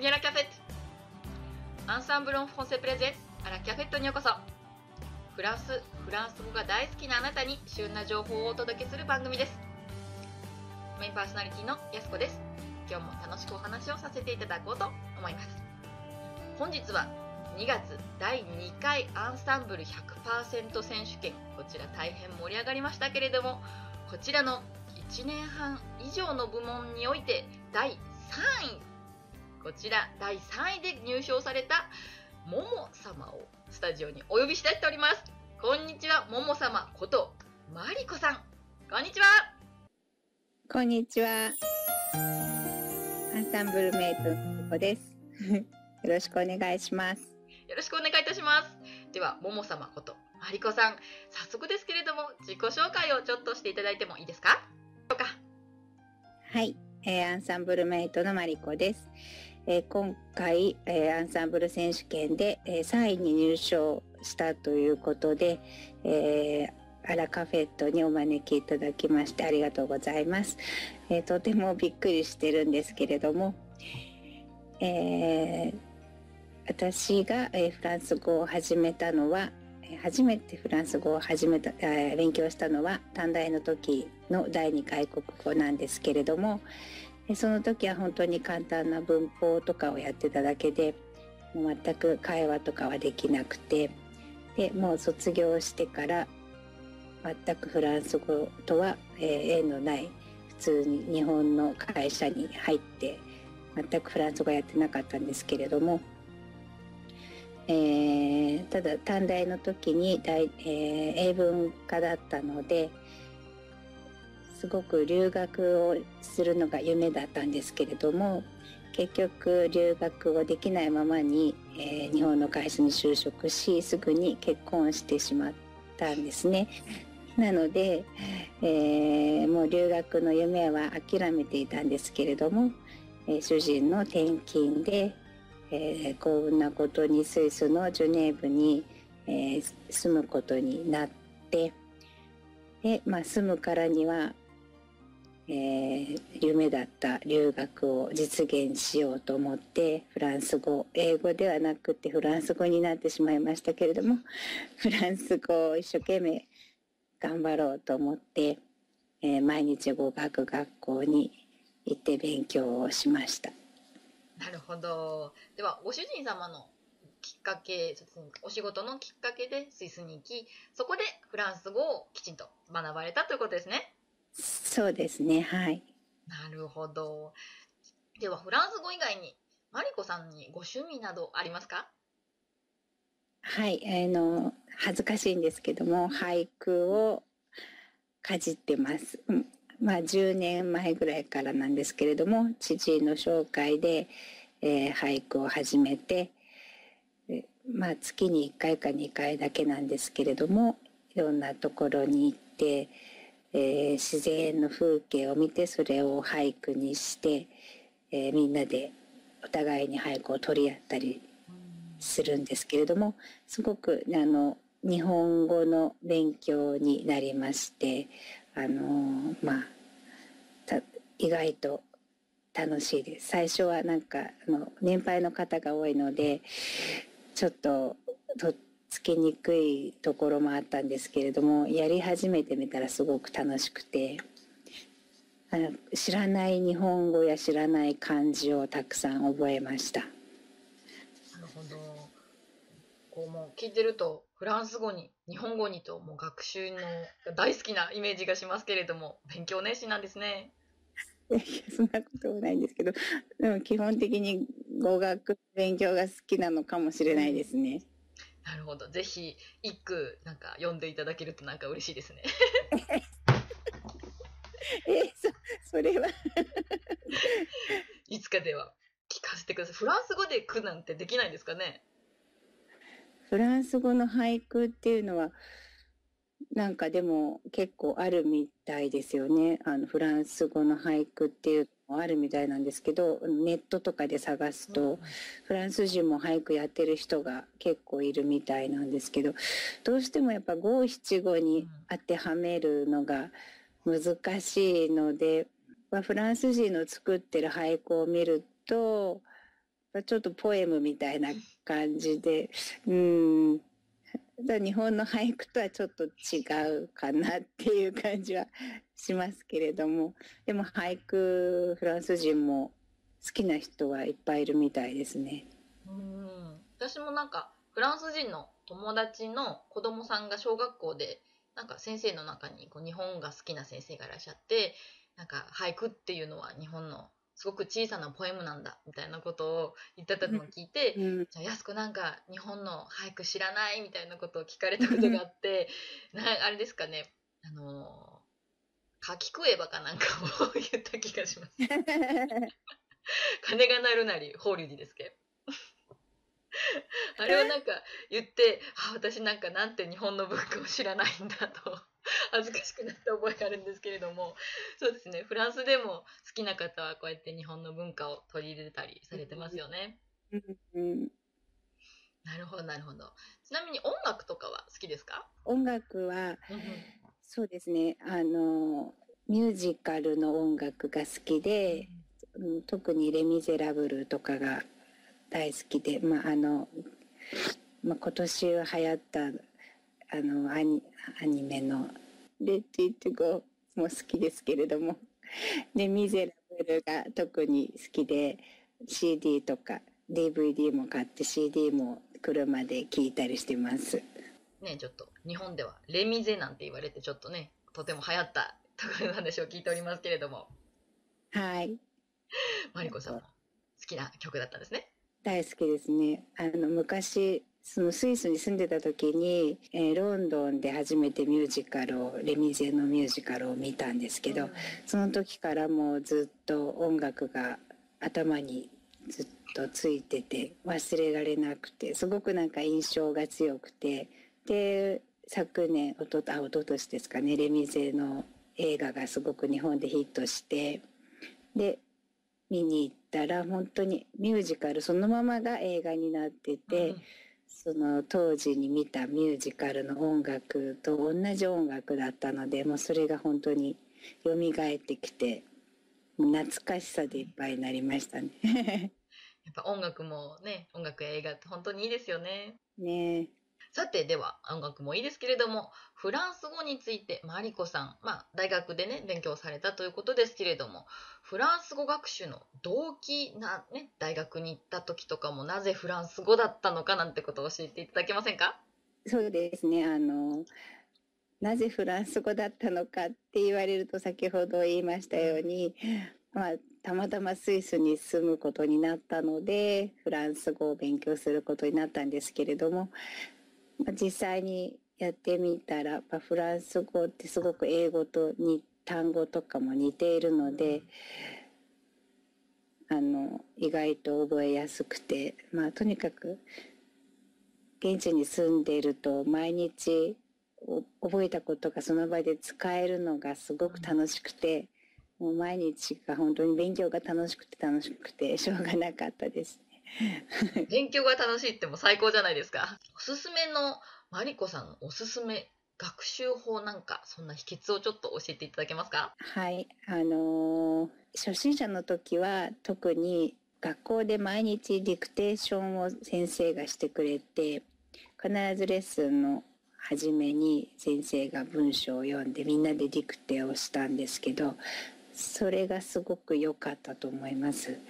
ニャラキャフェットアンサンブロンフォンセプレゼンアラキャフェットにようこそフランス、フランス語が大好きなあなたに旬な情報をお届けする番組ですメインパーソナリティのやすこです今日も楽しくお話をさせていただこうと思います本日は2月第2回アンサンブル100%選手権こちら大変盛り上がりましたけれどもこちらの1年半以上の部門において第3位こちら第3位で入賞されたもも様をスタジオにお呼びしたいております。こんにちはもも様ことまりこさん。こんにちは。こんにちは。アンサンブルメイトのこです。よろしくお願いします。よろしくお願いいたします。ではもも様ことまりこさん。早速ですけれども自己紹介をちょっとしていただいてもいいですか。はい、えー、アンサンブルメイトのまりこです、え、今回、え、アンサンブル選手権で、え、3位に入賞したということで、えー、アラカフェットにお招きいただきましてありがとうございます、え、とてもびっくりしてるんですけれども、えー、私が、え、フランス語を始めたのは初めてフランス語を始めた、え、勉強したのは短大の時の第二外国語なんですけれどもその時は本当に簡単な文法とかをやってただけでもう全く会話とかはできなくてでもう卒業してから全くフランス語とは、え、縁のない普通に日本の会社に入って全くフランス語やってなかったんですけれどもえー、ただ短大の時に大、えー、英文科だったのですごく留学をするのが夢だったんですけれども結局留学をできないままに、えー、日本の会社に就職しすぐに結婚してしまったんですね。なので、えー、もう留学の夢は諦めていたんですけれども、えー、主人の転勤でえー、幸運なことにスイスのジュネーブに、えー、住むことになってで、まあ、住むからには、えー、夢だった留学を実現しようと思ってフランス語英語ではなくてフランス語になってしまいましたけれども フランス語を一生懸命頑張ろうと思って、えー、毎日語学学校に行って勉強をしました。なるほど。では、ご主人様のきっかけ、お仕事のきっかけでスイスに行き、そこでフランス語をきちんと学ばれたということですね。そうですね、はい。なるほど。では、フランス語以外に、マリコさんにご趣味などありますか？はい、あの、恥ずかしいんですけども、俳句をかじってます。まあ、10年前ぐらいからなんですけれども父の紹介で、えー、俳句を始めて、まあ、月に1回か2回だけなんですけれどもいろんなところに行って、えー、自然の風景を見てそれを俳句にして、えー、みんなでお互いに俳句を取り合ったりするんですけれどもすごくあの日本語の勉強になりましてあのまあ意外と楽しいです。最初はなんかあの年配の方が多いのでちょっととっつきにくいところもあったんですけれどもやり始めてみたらすごく楽しくてあの知らない日本語や知らない漢字をたくさん覚えました。なるほどこうもう聞いてるとフランス語に日本語にともう学習の大好きなイメージがしますけれども勉強熱心なんですね。いやそんなこともないんですけどでも基本的に語学勉強が好きなのかもしれないですね。なるほどぜひ一句なんか読んでいただけるとなんか嬉しいですね。えそそれは いつかでは聞かせてください。フランス語で句なんてできないんですかね？フランス語の俳句っていうのはなんかでも結構あるみたいですよね。あのフランス語の俳句っていうのもあるみたいなんですけど、ネットとかで探すと、フランス人も俳句やってる人が結構いるみたいなんですけど、どうしてもやっぱ五七五に当てはめるのが難しいので、まあ、フランス人の作ってる俳句を見ると、ちょっとポエムみたいな感じで、うん、だ日本の俳句とはちょっと違うかなっていう感じはしますけれども、でも俳句フランス人も好きな人はいっぱいいるみたいですね。うん私もなんかフランス人の友達の子供さんが小学校でなんか先生の中にこう日本が好きな先生がいらっしゃってなんか俳句っていうのは日本のすごく小さなポエムなんだみたいなことを言ってたのを聞いて、うん、じゃあやす子なんか日本の俳句知らないみたいなことを聞かれたことがあって なあれですかねあのかきくえばかなんかを言った気がします。鐘が鳴るなり法隆寺ですけど。あれをなんか言って、あ、私なんかなんて日本の文化を知らないんだと 恥ずかしくなった覚えがあるんですけれども、そうですね、フランスでも好きな方はこうやって日本の文化を取り入れたりされてますよね。うんなるほど、なるほど。ちなみに音楽とかは好きですか？音楽はそうですね。あのミュージカルの音楽が好きで、うん特に「レ・ミゼラブル」とかが大好きで、まああのまあ、今年流行ったあのアニアニメの「レッド・イット・ゴー」も好きですけれども「レ・ミゼラブル」が特に好きで CD とか DVD も買って CD も車で聴いたりしてます。ね、ちょっと日本ではレミゼなんて言われてちょっとね、とても流行ったという話を聞いておりますけれども、はいマリコさんも好きな曲だったんですね。大好きですねあの昔そのスイスに住んでた時に、えーロンドンで初めてミュージカルをレミゼのミュージカルを見たんですけど、うんその時からもうずっと音楽が頭にずっとついてて忘れられなくてすごくなんか印象が強くてで昨年おとあ一昨年ですかねレミゼの映画がすごく日本でヒットしてで見に行ったら本当にミュージカルそのままが映画になってて、その当時に見たミュージカルの音楽と同じ音楽だったのでもうそれが本当に蘇ってきて懐かしさでいっぱいになりましたね。やっぱ音楽もね、音楽や映画って本当にいいですよね。ねさて、では音楽もいいですけれども、フランス語についてマリコさん、まあ大学でね、勉強されたということですけれども、フランス語学習の動機なね、大学に行った時とかもなぜフランス語だったのかなんてことを教えていただけませんか？そうですね。あのなぜフランス語だったのかって言われると先ほど言いましたように、まあ、たまたまスイスに住むことになったのでフランス語を勉強することになったんですけれども、実際にやってみたら、まあ、フランス語ってすごく英語とに単語とかも似ているのであの意外と覚えやすくて、まあ、とにかく現地に住んでいると毎日覚えたことがその場で使えるのがすごく楽しくて、もう毎日が本当に勉強が楽しくて楽しくてしょうがなかったです。勉強が楽しいってもう最高じゃないですか。おすすめのマリコさんのおすすめ学習法なんか、そんな秘訣をちょっと教えていただけますか？はい、あのー初心者の時は特に学校で毎日ディクテーションを先生がしてくれて必ずレッスンの初めに先生が文章を読んでみんなでディクテをしたんですけどそれがすごく良かったと思います。やっ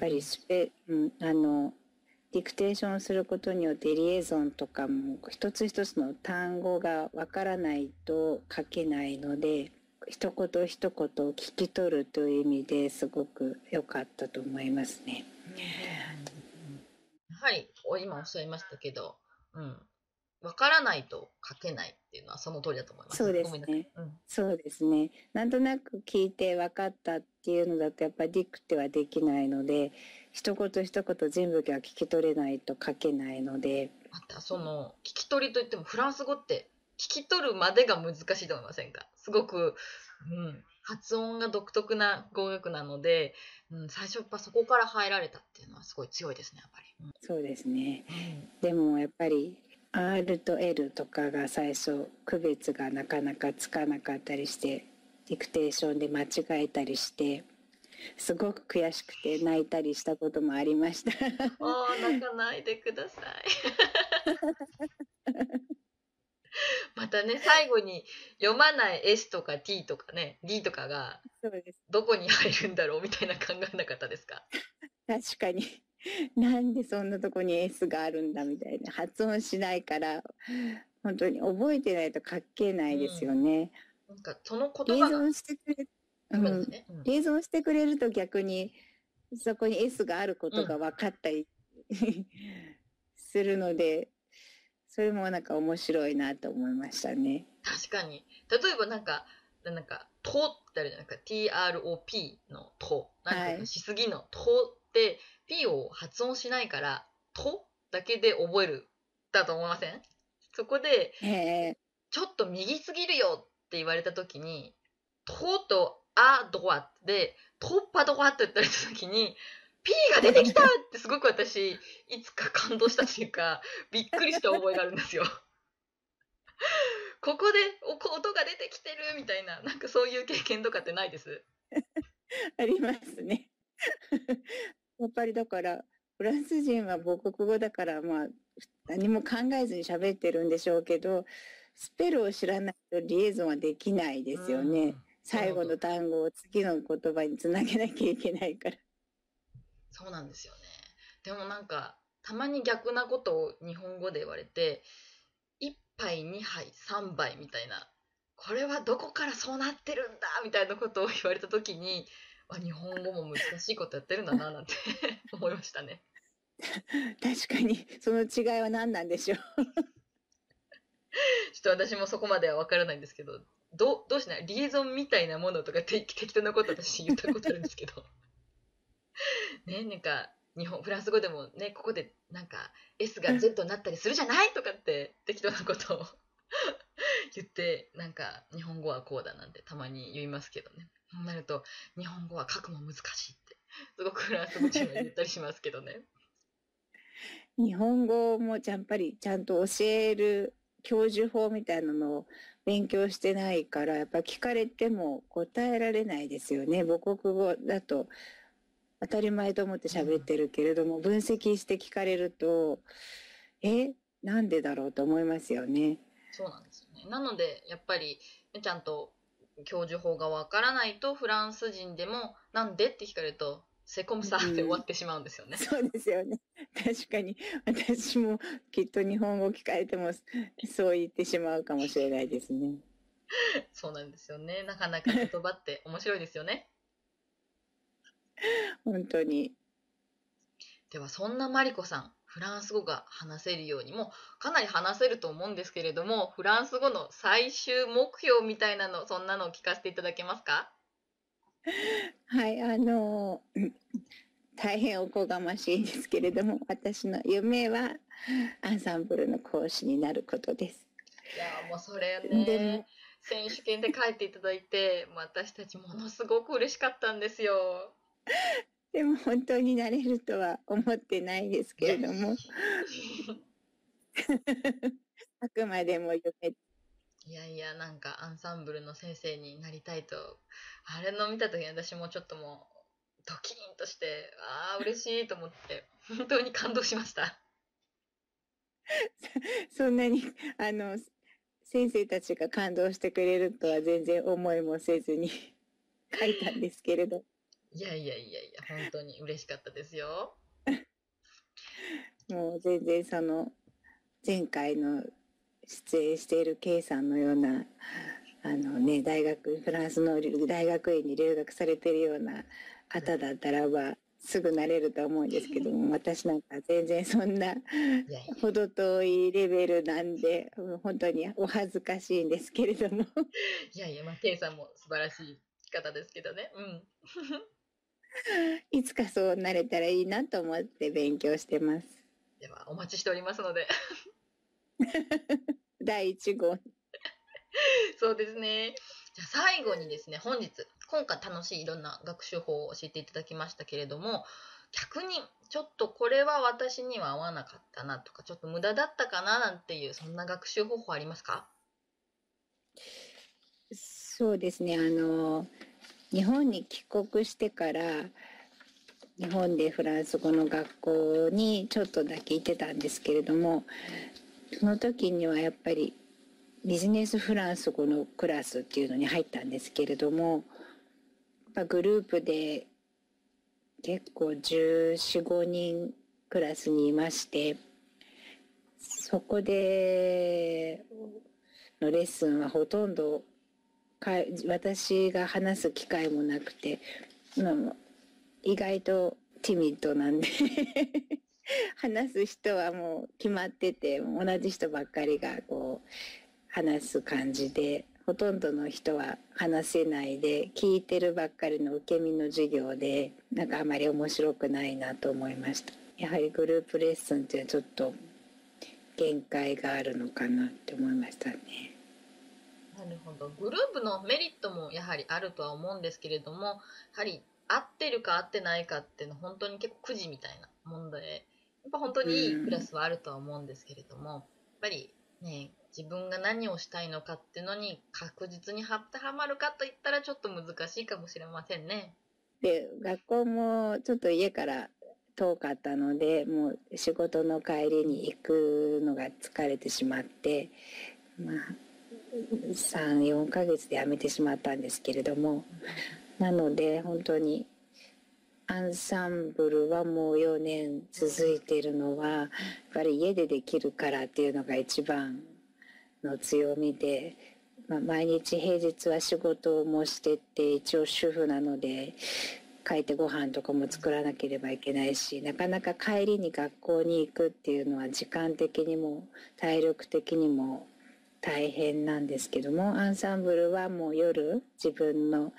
ぱりスペ、うん、あのディクテーションすることによってリエゾンとかも一つ一つの単語がわからないと書けないので一言一言を聞き取るという意味ですごく良かったと思いますね。はい、お今おっしゃいましたけど、うん。わからないと書けないっていうのはその通りだと思います。そうですね。うん。そうですね。なんとなく聞いて分かったっていうのだとやっぱりディクテはできないので一言一言全部が聞き取れないと書けないのでまたその聞き取りといってもフランス語って聞き取るまでが難しいと思いませんか？すごく、うん、発音が独特な語学なので、うん、最初やっぱそこから入られたっていうのはすごい強いですねやっぱり。そうですね。うんでもやっぱり R と L とかが最初区別がなかなかつかなかったりしてディクテーションで間違えたりしてすごく悔しくて泣いたりしたこともありました。ああ、泣かないでください。またね、最後に読まない S とか T とかね、D とかが。どこに入るんだろうみたいな考えなかったですか？確かに。なんでそんなとこに S があるんだみたいな。発音しないから、本当に覚えてないと書けないですよね。なんかその言葉が、リエゾンしてくれ、うん。ねうんリエゾンしてくれると逆にそこに S があることが分かったり、するのでそれもなんか面白いなと思いましたね。確かに。例えばなんか、なんか、とってあるじゃないですか。TROP のと。なんかしすぎのとって、P を発音しないから、とだけで覚える。だと思いません？そこで、ちょっと右すぎるよって言われた時に、ととあドワで、とっぱドワって言ったりした時に、P が出てきたってすごく私、いつか感動したというか、びっくりした覚えがあるんですよ。ここでお音が出てきてるみたいな、なんかそういう経験とかってないです？ありますね。やっぱりだからフランス人は母国語だからまあ何も考えずに喋ってるんでしょうけどスペルを知らないとリエゾンはできないですよね。うん最後の単語を次の言葉につなげなきゃいけないから。そうなんですよね。でもなんか、たまに逆なことを日本語で言われて、1杯、2杯、3杯みたいな、これはどこからそうなってるんだみたいなことを言われたときに、あ、日本語も難しいことやってるんだななんて 思いましたね。確かにその違いは何なんでしょう。ちょっと私もそこまでは分からないんですけど、どうどうしない？リエゾンみたいなものとかて適当なこと私言ったことあるんですけど。ね、なんか、日本、フランス語でもね、ここでなんか S が Z になったりするじゃない？とかって適当なことを言って、なんか日本語はこうだなんてたまに言いますけどね。そうなると、日本語は書くも難しいって、すごくフランス語人は言ったりしますけどね。日本語もやっぱりちゃんと教える教授法みたいなのを勉強してないからやっぱ聞かれても答えられないですよね母国語だと当たり前と思って喋ってるけれども、分析して聞かれるとえなんでだろうと思いますよね。そうなんですよね。なので、やっぱり、ねちゃんと教授法がわからないと、フランス人でも、なんでって聞かれると、セコムサーで終わってしまうんですよね。そうですよね。確かに私もきっと日本語聞かれてもそう言ってしまうかもしれないですね。そうなんですよね。なかなか言葉って面白いですよね。本当に。では、そんなマリコさん、フランス語が話せるようにも、かなり話せると思うんですけれども、フランス語の最終目標みたいなの、そんなのを聞かせていただけますか？はい、あのうん大変おこがましいんですけれども、私の夢はアンサンブルの講師になることです。いやーもうそれでねも、選手権で書いていただいて、私たちものすごく嬉しかったんですよ。でも本当になれるとは思ってないですけれども、あくまでも夢いやいや、なんかアンサンブルの先生になりたいと、あれの見た時に私もちょっともう、ドキーンとして、ああ、嬉しいと思って、本当に感動しました。そんなにあの先生たちが感動してくれるとは全然思いもせずに 書いたんですけれど、いやいやいやいや、本当に嬉しかったですよ。もう全然その前回の出演している K さんのようなあのね大学フランスの大学院に留学されているような方だったらばすぐなれると思うんですけども 私なんか全然そんないやいや、程遠いレベルなんでうん本当にお恥ずかしいんですけれどもいやいや、まあ、ケイさんも素晴らしい方ですけどね。うん。いつかそうなれたらいいなと思って勉強してます。では、お待ちしておりますので。第1号そうですね。じゃあ最後にですね、本日、今回楽しいいろんな学習法を教えていただきましたけれども、逆にちょっとこれは私には合わなかったなとか、ちょっと無駄だったかななんていう、そんな学習方法ありますか？そうですねあの日本に帰国してから日本でフランス語の学校にちょっとだけ行ってたんですけれどもその時にはやっぱりビジネスフランス語のクラスっていうのに入ったんですけれどもグループで結構1415人クラスにいましてそこでのレッスンはほとんど私が話す機会もなくて、意外とティミッドなんで 話す人はもう決まってて同じ人ばっかりがこう話す感じでほとんどの人は話せないで聞いてるばっかりの受け身の授業でなんかあまり面白くないなと思いました。やはりグループレッスンってちょっと限界があるのかなって思いましたね。なるほどグループのメリットもやはりあるとは思うんですけれどもやはり合ってるか合ってないかっていうのは本当に結構くじみたいな問題やっぱ本当にいいクラスはあるとは思うんですけれども、やっぱりね自分が何をしたいのかっていうのに確実に当てはまるかといったらちょっと難しいかもしれませんね。で学校もちょっと家から遠かったのでもう仕事の帰りに行くのが疲れてしまってまあ34ヶ月で辞めてしまったんですけれどもなので本当にアンサンブルはもう4年続いているのはやっぱり家でできるからっていうのが一番の強みで、まあ、毎日平日は仕事もしてって一応主婦なので帰ってご飯とかも作らなければいけないしなかなか帰りに学校に行くっていうのは時間的にも体力的にも大変なんですけどもアンサンブルはもう夜自分の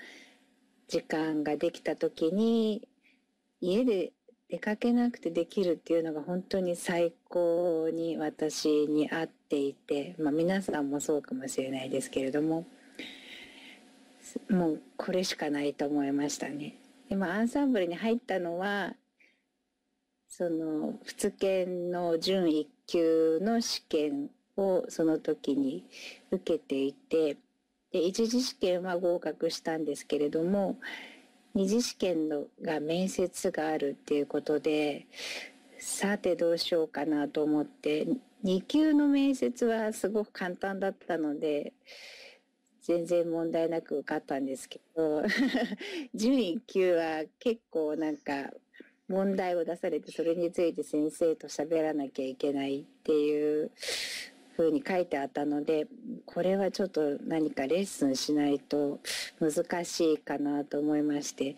時間ができた時に家で出かけなくてできるっていうのが本当に最高に私に合っていて、まあ、皆さんもそうかもしれないですけれどももうこれしかないと思いましたね。でもアンサンブルに入ったのはその仏研の準1級の試験をその時に受けていてで一次試験は合格したんですけれども二次試験のが面接があるっていうことでさてどうしようかなと思って2級の面接はすごく簡単だったので全然問題なく受かったんですけど 準1級は結構なんか問題を出されてそれについて先生と喋らなきゃいけないっていうふうに書いてあったのでこれはちょっと何かレッスンしないと難しいかなと思いまして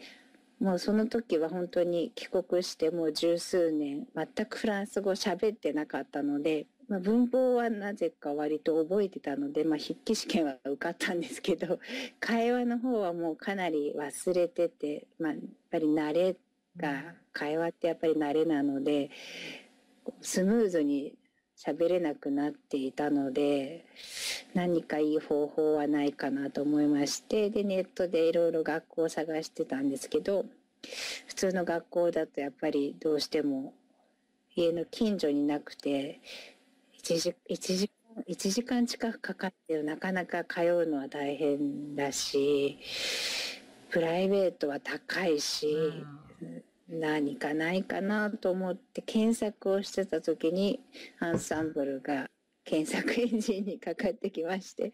もうその時は本当に帰国してもう十数年全くフランス語喋ってなかったので、まあ、文法はなぜか割と覚えてたので、まあ、筆記試験は受かったんですけど会話の方はもうかなり忘れてて、まあ、やっぱり慣れが会話ってやっぱり慣れなのでスムーズに喋れなくなっていたので何かいい方法はないかなと思いましてでネットでいろいろ学校を探してたんですけど普通の学校だとやっぱりどうしても家の近所になくて1時 1, 時1時間近くかかってなかなか通うのは大変だしプライベートは高いし。何かないかなと思って検索をしてた時にアンサンブルが検索エンジンにかかってきまして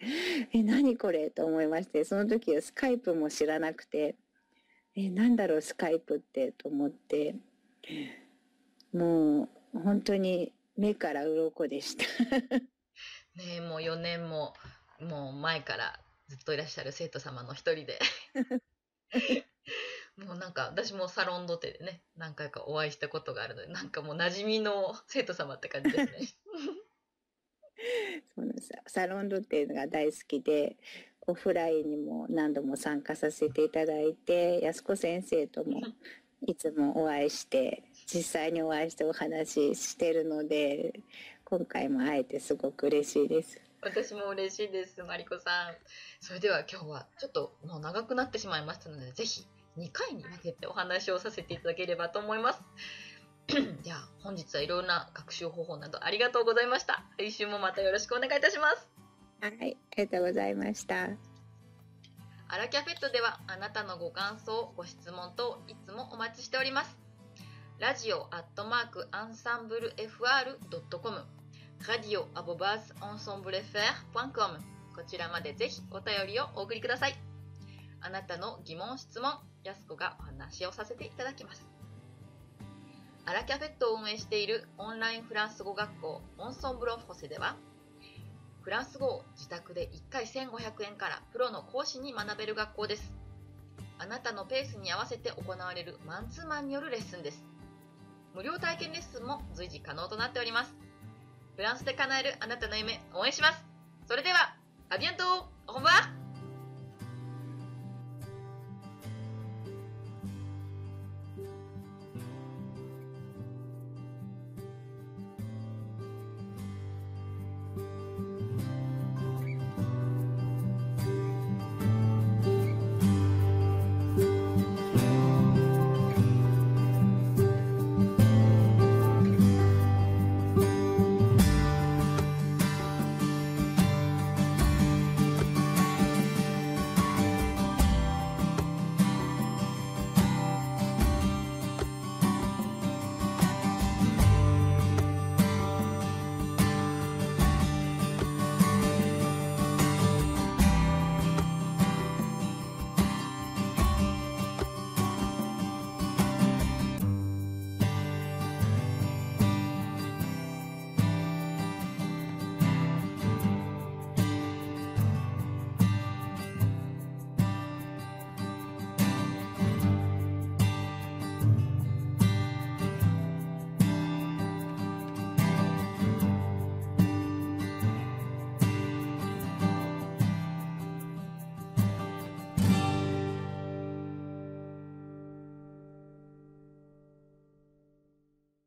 え何これと思いましてその時はスカイプも知らなくてえなんだろうスカイプってと思ってもう本当に目から鱗でした。ねもう4年ももう前からずっといらっしゃる生徒様の一人で もうなんか私もサロンドテでね何回かお会いしたことがあるのでなんかもう馴染みの生徒様って感じですね。そうですサロンドテが大好きでオフラインにも何度も参加させていただいて安子先生とも いつもお会いして実際にお会いしてお話ししてるので今回も会えてすごく嬉しいです。私も嬉しいです、マリコさん。それでは今日はちょっともう長くなってしまいましたので、ぜひ2回に分けてお話をさせていただければと思います。では本日はいろんな学習方法などありがとうございました。来週もまたよろしくお願いいたします。はい、ありがとうございました。アラキャフェットではあなたのご感想、ご質問等いつもお待ちしております。ラジオアットマークアンサンブル FR.com ラディオアボバーズアンサンブル FR.com こちらまでぜひお便りをお送りください。あなたの疑問、質問、やすこがお話をさせていただきます。アラキャフェットを運営しているオンラインフランス語学校モンソンブロンフォセではフランス語を自宅で1回1500円からプロの講師に学べる学校です。あなたのペースに合わせて行われるマンツーマンによるレッスンです。無料体験レッスンも随時可能となっております。フランスで叶えるあなたの夢応援します。それでは、アビアントオーバー